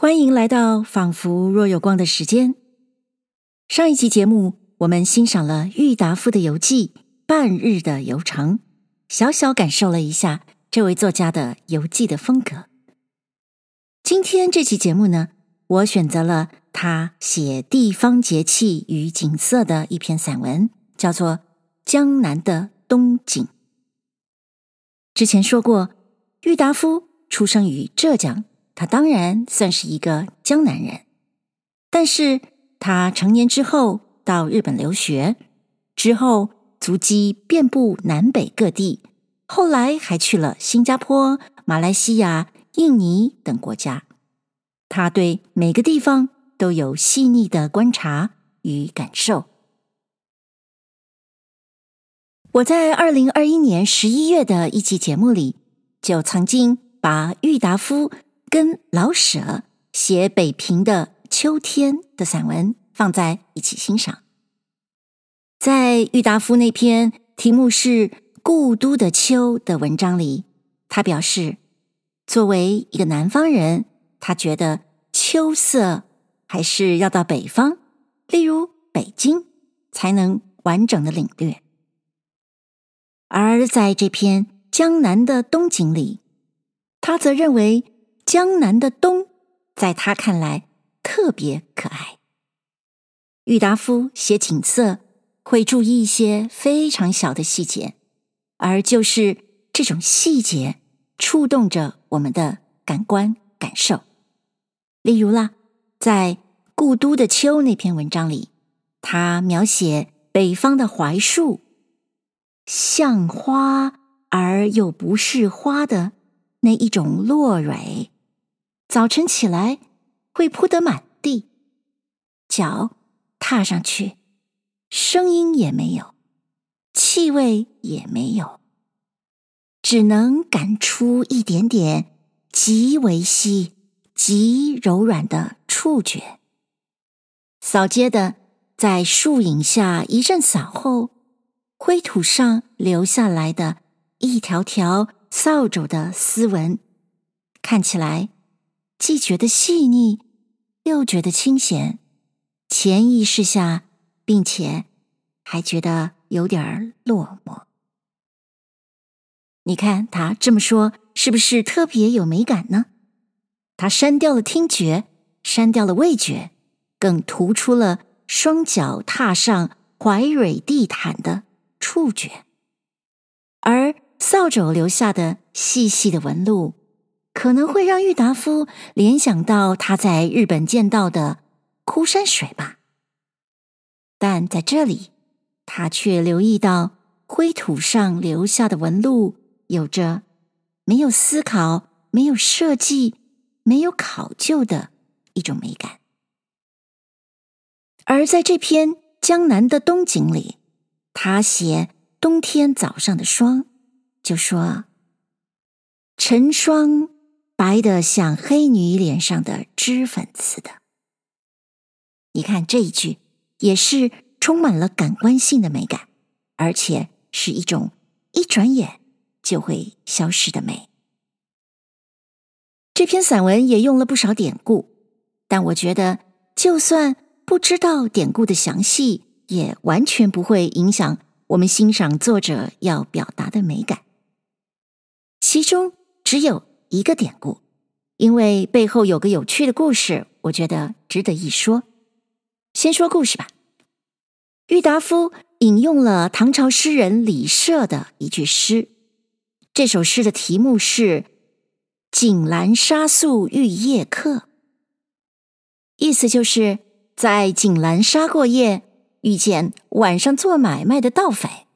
欢迎来到仿佛若有光的时间。上一集节目，我们欣赏了郁达夫的游记《半日的游程》，小小感受了一下这位作家的游记的风格。今天这期节目呢，我选择了他写地方节气与景色的一篇散文，叫做《江南的冬景》。之前说过，郁达夫出生于浙江。他当然算是一个江南人，但是他成年之后到日本留学，之后足迹遍布南北各地，后来还去了新加坡、马来西亚、印尼等国家。他对每个地方都有细腻的观察与感受。我在二零二一年十一月的一期节目里，就曾经把郁达夫。跟老舍写北平的秋天的散文放在一起欣赏。在郁达夫那篇题目是《故都的秋》的文章里，他表示，作为一个南方人，他觉得秋色还是要到北方，例如北京，才能完整的领略。而在这篇江南的冬景里，他则认为。江南的冬，在他看来特别可爱。郁达夫写景色会注意一些非常小的细节，而就是这种细节触动着我们的感官感受。例如啦，在《故都的秋》那篇文章里，他描写北方的槐树，像花而又不是花的那一种落蕊。早晨起来会铺得满地，脚踏上去，声音也没有，气味也没有，只能感出一点点极微细、极柔软的触觉。扫街的在树影下一阵扫后，灰土上留下来的一条条扫帚的丝纹，看起来。既觉得细腻，又觉得清闲，潜意识下，并且还觉得有点落寞。你看他这么说，是不是特别有美感呢？他删掉了听觉，删掉了味觉，更突出了双脚踏上槐蕊地毯的触觉，而扫帚留下的细细的纹路。可能会让郁达夫联想到他在日本见到的枯山水吧，但在这里，他却留意到灰土上留下的纹路有着没有思考、没有设计、没有考究的一种美感。而在这篇江南的冬景里，他写冬天早上的霜，就说晨霜。白得像黑女脸上的脂粉似的。你看这一句，也是充满了感官性的美感，而且是一种一转眼就会消失的美。这篇散文也用了不少典故，但我觉得，就算不知道典故的详细，也完全不会影响我们欣赏作者要表达的美感。其中只有。一个典故，因为背后有个有趣的故事，我觉得值得一说。先说故事吧。郁达夫引用了唐朝诗人李涉的一句诗，这首诗的题目是《井栏纱宿遇夜客》，意思就是在井栏纱过夜，遇见晚上做买卖的盗匪。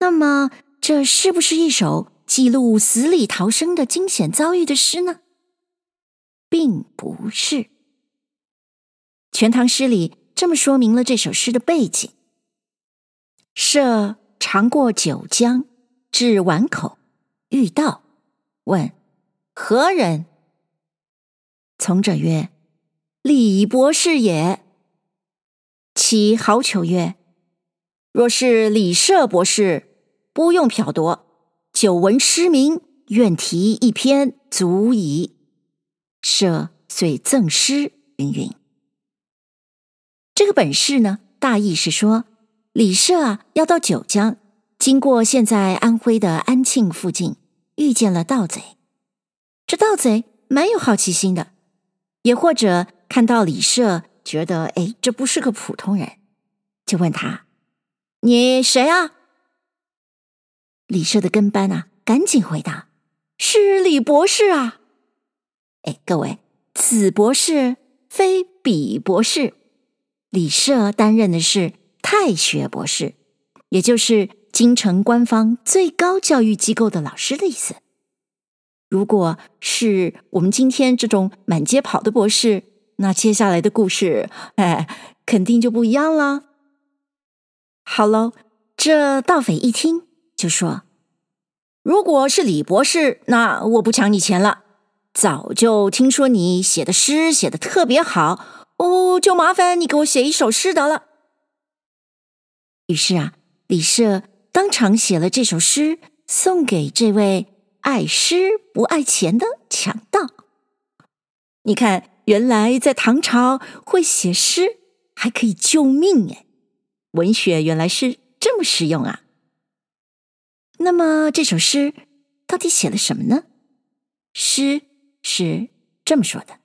那么，这是不是一首？记录死里逃生的惊险遭遇的诗呢？并不是。《全唐诗》里这么说明了这首诗的背景：摄常过九江，至碗口，遇盗，问何人？从者曰：“李博士也。”其好逑曰：“若是李舍博士，不用剽夺。”久闻诗名，愿题一篇足矣。摄遂赠诗云云。这个本事呢，大意是说，李摄啊要到九江，经过现在安徽的安庆附近，遇见了盗贼。这盗贼蛮有好奇心的，也或者看到李摄，觉得哎，这不是个普通人，就问他：“你谁啊？”李社的跟班啊，赶紧回答：“是李博士啊！”哎，各位，此博士非彼博士。李社担任的是太学博士，也就是京城官方最高教育机构的老师的意思。如果是我们今天这种满街跑的博士，那接下来的故事，哎，肯定就不一样了。好喽，这盗匪一听就说：“如果是李博士，那我不抢你钱了。早就听说你写的诗写得特别好。”哦，就麻烦你给我写一首诗得了。于是啊，李摄当场写了这首诗，送给这位爱诗不爱钱的强盗。你看，原来在唐朝会写诗还可以救命哎！文学原来是这么实用啊。那么这首诗到底写了什么呢？诗是这么说的。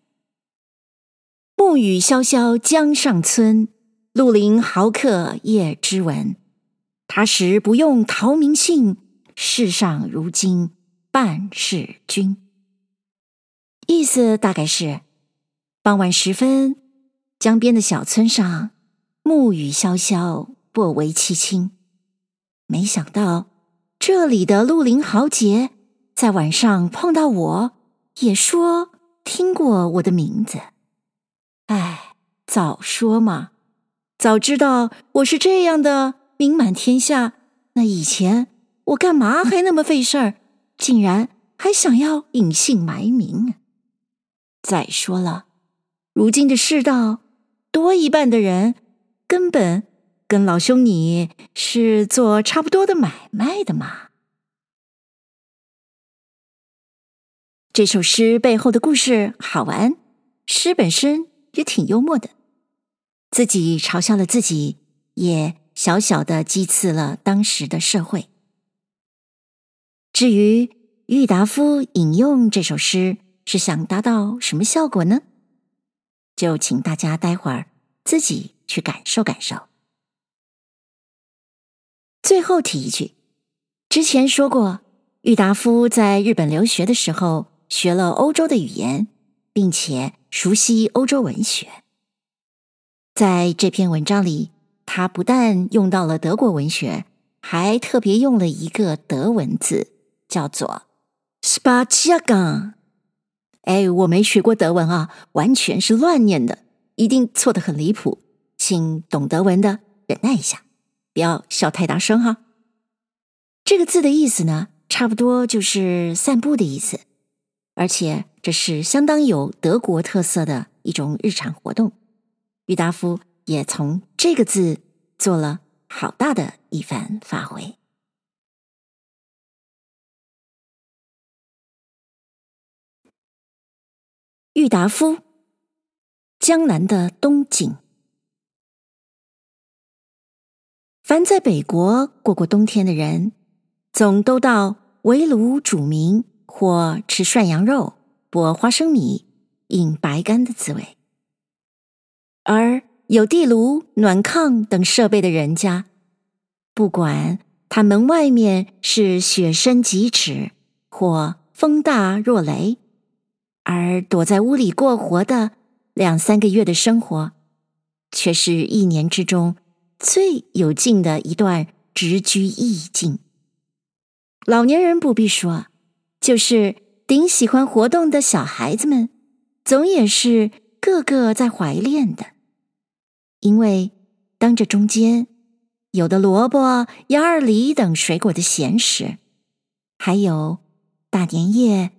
暮雨潇潇江上村，绿林豪客夜知闻。他时不用陶明信，世上如今半是君。意思大概是：傍晚时分，江边的小村上，暮雨萧萧，颇为凄清。没想到这里的绿林豪杰，在晚上碰到我，也说听过我的名字。哎，早说嘛！早知道我是这样的名满天下，那以前我干嘛还那么费事儿？竟然还想要隐姓埋名。再说了，如今的世道，多一半的人根本跟老兄你是做差不多的买卖的嘛。这首诗背后的故事好玩，诗本身。也挺幽默的，自己嘲笑了自己，也小小的讥刺了当时的社会。至于郁达夫引用这首诗是想达到什么效果呢？就请大家待会儿自己去感受感受。最后提一句，之前说过，郁达夫在日本留学的时候学了欧洲的语言，并且。熟悉欧洲文学，在这篇文章里，他不但用到了德国文学，还特别用了一个德文字，叫做 s p a z i a g a n。哎，我没学过德文啊，完全是乱念的，一定错得很离谱，请懂德文的忍耐一下，不要笑太大声哈。这个字的意思呢，差不多就是散步的意思。而且这是相当有德国特色的一种日常活动，郁达夫也从这个字做了好大的一番发挥。郁达夫，江南的冬景。凡在北国过过冬天的人，总都到围炉煮茗。或吃涮羊肉、剥花生米、饮白干的滋味，而有地炉、暖炕等设备的人家，不管他门外面是雪深几尺或风大若雷，而躲在屋里过活的两三个月的生活，却是一年之中最有劲的一段直居意境。老年人不必说。就是顶喜欢活动的小孩子们，总也是个个在怀恋的，因为当这中间有的萝卜、鸭儿梨等水果的咸食，还有大年夜、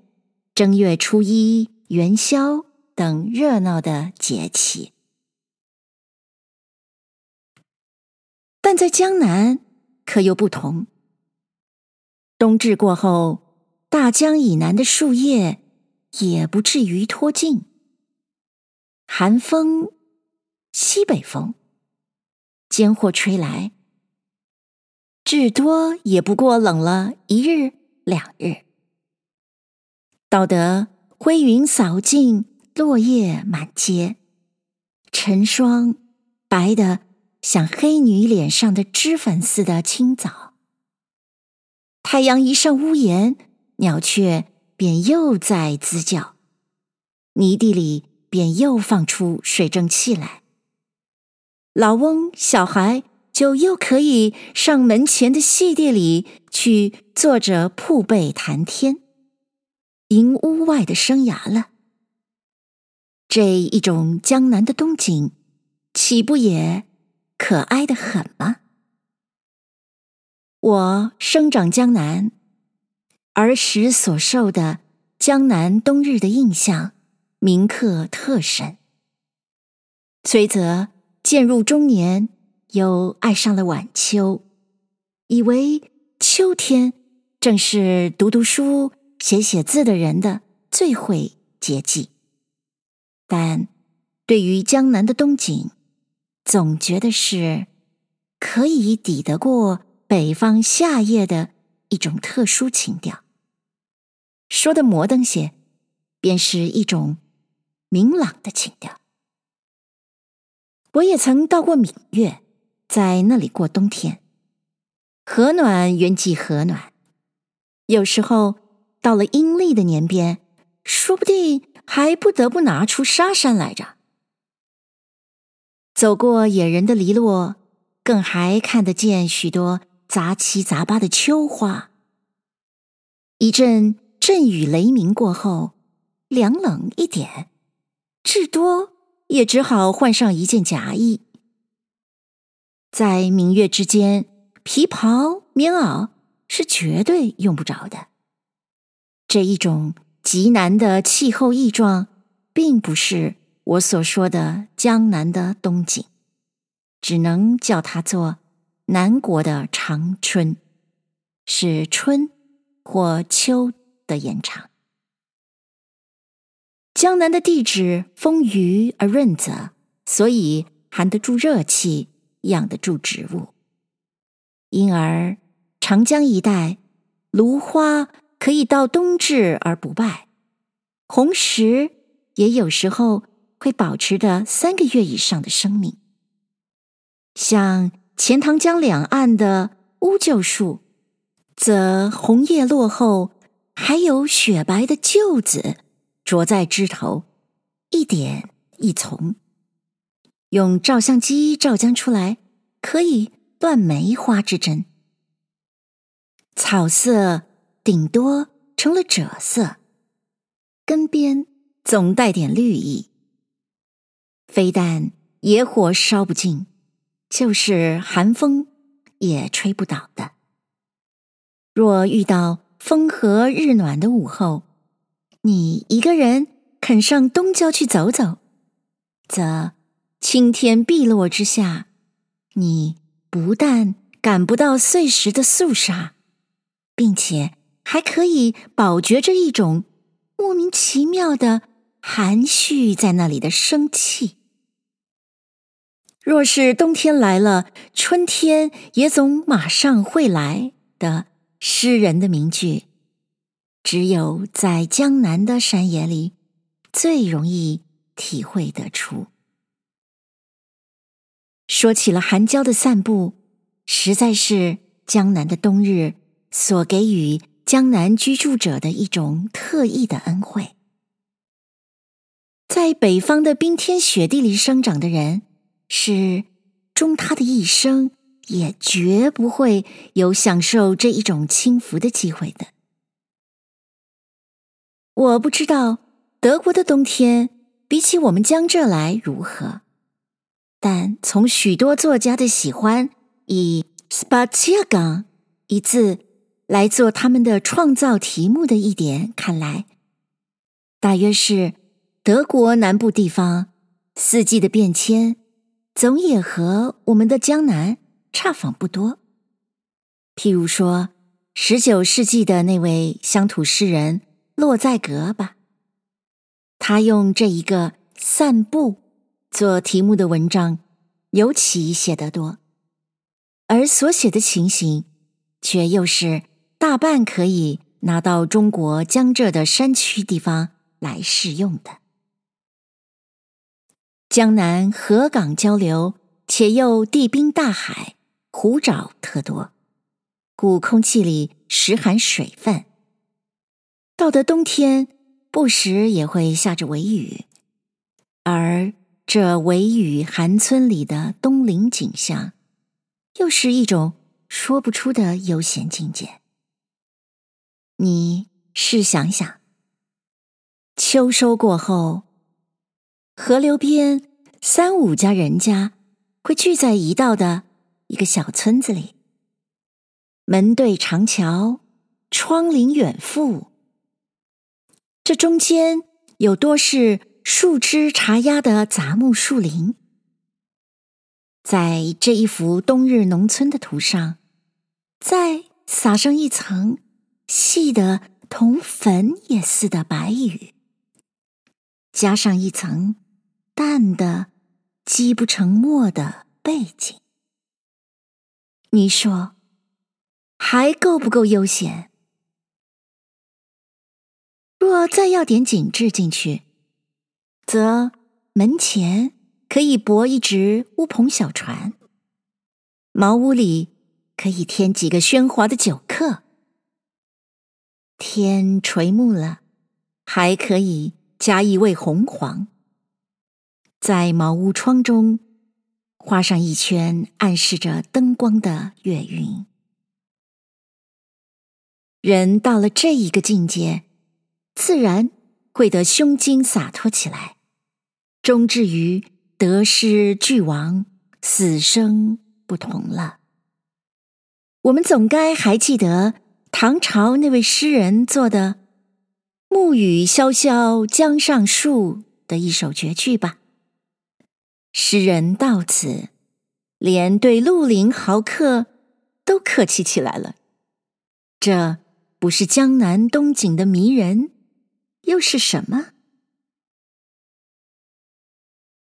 正月初一、元宵等热闹的节气，但在江南可又不同，冬至过后。大江以南的树叶也不至于脱尽，寒风，西北风，间或吹来，至多也不过冷了一日两日。到得灰云扫尽，落叶满街，晨霜白的像黑女脸上的脂粉似的清早。太阳一上屋檐，鸟雀便又在兹叫，泥地里便又放出水蒸气来。老翁小孩就又可以上门前的戏地里去坐着铺背谈天。迎屋外的生涯了。这一种江南的冬景，岂不也可爱的很吗？我生长江南，儿时所受的江南冬日的印象，铭刻特深。随则渐入中年，又爱上了晚秋，以为秋天正是读读书。写写字的人的最会节季，但对于江南的冬景，总觉得是可以抵得过北方夏夜的一种特殊情调。说的摩登些，便是一种明朗的情调。我也曾到过闽粤，在那里过冬天，和暖原即和暖，有时候。到了阴历的年边，说不定还不得不拿出纱衫来着。走过野人的篱落，更还看得见许多杂七杂八的秋花。一阵阵雨雷鸣过后，凉冷一点，至多也只好换上一件夹衣。在明月之间，皮袍、棉袄是绝对用不着的。这一种极难的气候异状，并不是我所说的江南的冬景，只能叫它做南国的长春，是春或秋的延长。江南的地质丰腴而润泽，所以含得住热气，养得住植物，因而长江一带芦花。可以到冬至而不败，红石也有时候会保持着三个月以上的生命。像钱塘江两岸的乌桕树，则红叶落后，还有雪白的臼子着在枝头，一点一丛，用照相机照将出来，可以断梅花之针。草色。顶多成了赭色，根边总带点绿意。非但野火烧不尽，就是寒风也吹不倒的。若遇到风和日暖的午后，你一个人肯上东郊去走走，则青天碧落之下，你不但感不到碎石的肃杀，并且。还可以饱觉着一种莫名其妙的含蓄在那里的生气。若是冬天来了，春天也总马上会来的诗人的名句，只有在江南的山野里最容易体会得出。说起了寒郊的散步，实在是江南的冬日所给予。江南居住者的一种特异的恩惠，在北方的冰天雪地里生长的人，是终他的一生也绝不会有享受这一种轻浮的机会的。我不知道德国的冬天比起我们江浙来如何，但从许多作家的喜欢以 s p a z i e g a n g 一字。来做他们的创造题目的一点，看来大约是德国南部地方四季的变迁，总也和我们的江南差仿不多。譬如说，十九世纪的那位乡土诗人洛在格吧，他用这一个散步做题目的文章，尤其写得多，而所写的情形，却又是大半可以拿到中国江浙的山区地方来适用的。江南河港交流，且又地滨大海，湖沼特多，故空气里时含水分。到得冬天，不时也会下着微雨，而这微雨寒村里的冬临景象，又是一种说不出的悠闲境界。你试想想，秋收过后，河流边三五家人家会聚在一道的一个小村子里，门对长桥，窗临远阜。这中间有多是树枝茶压的杂木树林，在这一幅冬日农村的图上，再撒上一层细的同粉也似的白雨，加上一层淡的积不成墨的背景，你说还够不够悠闲？若再要点景致进去，则门前可以泊一只乌篷小船，茅屋里可以添几个喧哗的酒客。天垂暮了，还可以加一味红黄，在茅屋窗中画上一圈暗示着灯光的月晕。人到了这一个境界。自然会得胸襟洒脱起来，终至于得失俱亡，死生不同了。我们总该还记得唐朝那位诗人做的“暮雨潇潇江上树”的一首绝句吧？诗人到此，连对绿林豪客都客气起来了。这不是江南冬景的迷人？又是什么？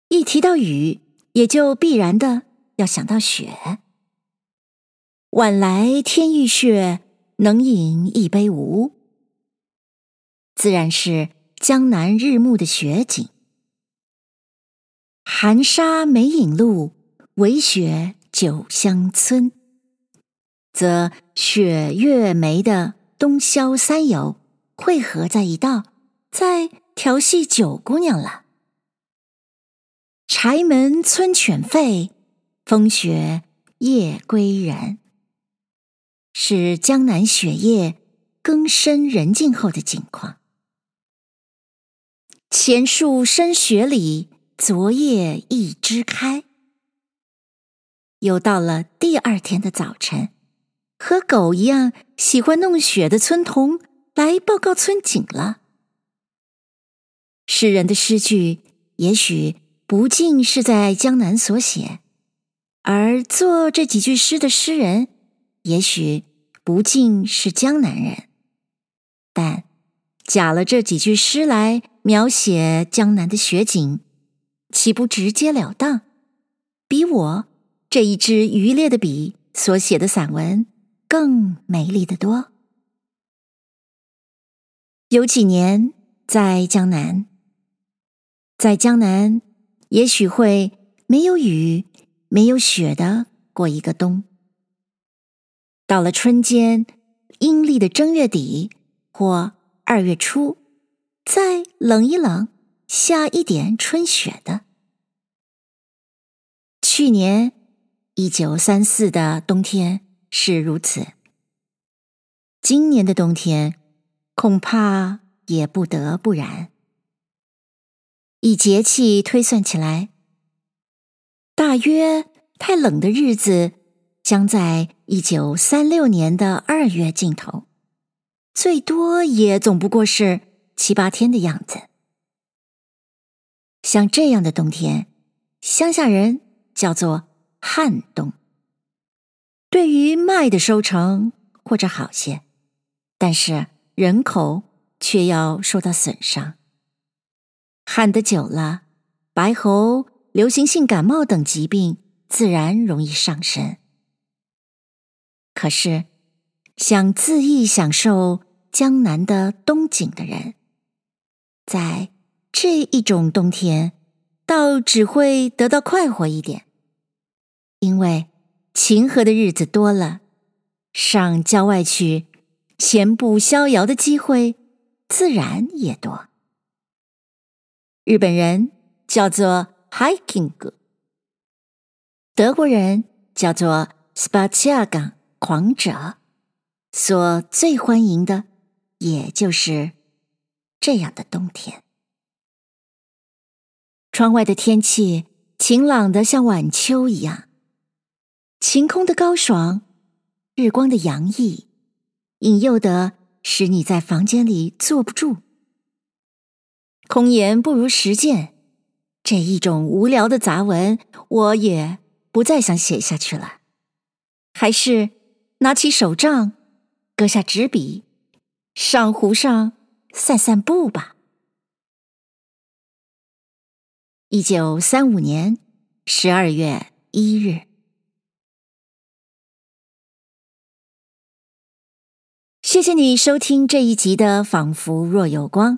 一提到雨，也就必然的要想到雪。晚来天欲雪，能饮一杯无？自然是江南日暮的雪景。寒沙梅影路，微雪酒香村。则雪月梅的冬宵三友汇合在一道。在调戏九姑娘了。柴门村犬吠，风雪夜归人。是江南雪夜更深人静后的景况。前树深雪里，昨夜一枝开。又到了第二天的早晨，和狗一样喜欢弄雪的村童来报告村景了。诗人的诗句也许不尽是在江南所写，而作这几句诗的诗人也许不尽是江南人，但假了这几句诗来描写江南的雪景，岂不直截了当，比我这一支渔猎的笔所写的散文更美丽得多？有几年在江南。在江南，也许会没有雨、没有雪的过一个冬。到了春间，阴历的正月底或二月初，再冷一冷，下一点春雪的。去年一九三四的冬天是如此，今年的冬天恐怕也不得不然。以节气推算起来，大约太冷的日子将在一九三六年的二月尽头，最多也总不过是七八天的样子。像这样的冬天，乡下人叫做旱冬。对于麦的收成或者好些，但是人口却要受到损伤。旱得久了，白喉、流行性感冒等疾病自然容易上升。可是，想恣意享受江南的冬景的人，在这一种冬天，倒只会得到快活一点，因为晴和的日子多了，上郊外去闲步逍遥的机会自然也多。日本人叫做 hiking，德国人叫做 Spaziergang 狂者，所最欢迎的，也就是这样的冬天。窗外的天气晴朗的像晚秋一样，晴空的高爽，日光的洋溢，引诱的使你在房间里坐不住。空言不如实践，这一种无聊的杂文，我也不再想写下去了。还是拿起手杖，搁下纸笔，上湖上散散步吧。一九三五年十二月一日，谢谢你收听这一集的《仿佛若有光》。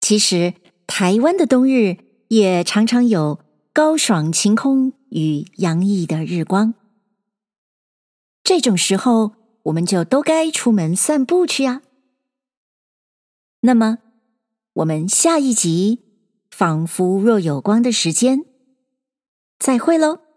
其实，台湾的冬日也常常有高爽晴空与洋溢的日光。这种时候，我们就都该出门散步去呀。那么，我们下一集。仿佛若有光的时间，再会喽。